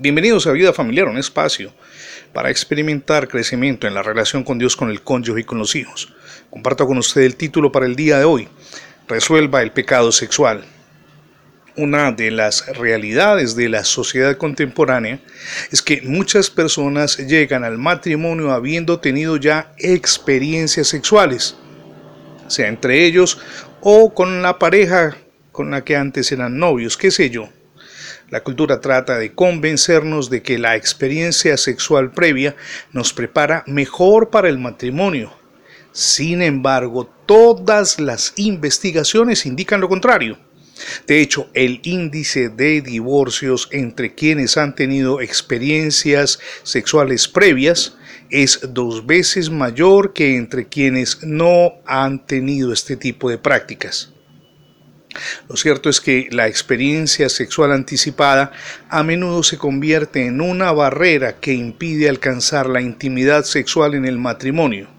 Bienvenidos a Vida Familiar, un espacio para experimentar crecimiento en la relación con Dios, con el cónyuge y con los hijos. Comparto con usted el título para el día de hoy, Resuelva el pecado sexual. Una de las realidades de la sociedad contemporánea es que muchas personas llegan al matrimonio habiendo tenido ya experiencias sexuales, sea entre ellos o con la pareja con la que antes eran novios, qué sé yo. La cultura trata de convencernos de que la experiencia sexual previa nos prepara mejor para el matrimonio. Sin embargo, todas las investigaciones indican lo contrario. De hecho, el índice de divorcios entre quienes han tenido experiencias sexuales previas es dos veces mayor que entre quienes no han tenido este tipo de prácticas. Lo cierto es que la experiencia sexual anticipada a menudo se convierte en una barrera que impide alcanzar la intimidad sexual en el matrimonio.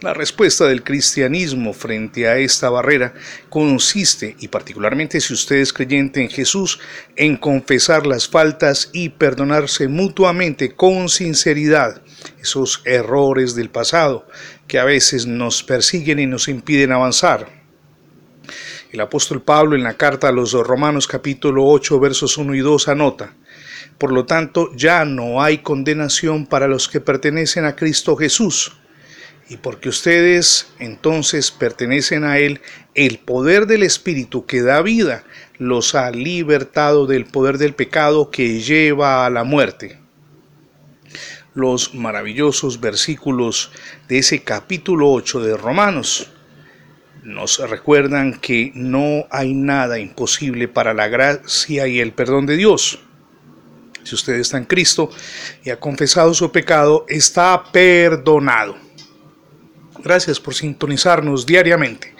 La respuesta del cristianismo frente a esta barrera consiste, y particularmente si usted es creyente en Jesús, en confesar las faltas y perdonarse mutuamente con sinceridad esos errores del pasado que a veces nos persiguen y nos impiden avanzar. El apóstol Pablo en la carta a los Romanos capítulo 8 versos 1 y 2 anota, por lo tanto ya no hay condenación para los que pertenecen a Cristo Jesús. Y porque ustedes entonces pertenecen a Él, el poder del Espíritu que da vida los ha libertado del poder del pecado que lleva a la muerte. Los maravillosos versículos de ese capítulo 8 de Romanos nos recuerdan que no hay nada imposible para la gracia y el perdón de Dios. Si usted está en Cristo y ha confesado su pecado, está perdonado. Gracias por sintonizarnos diariamente.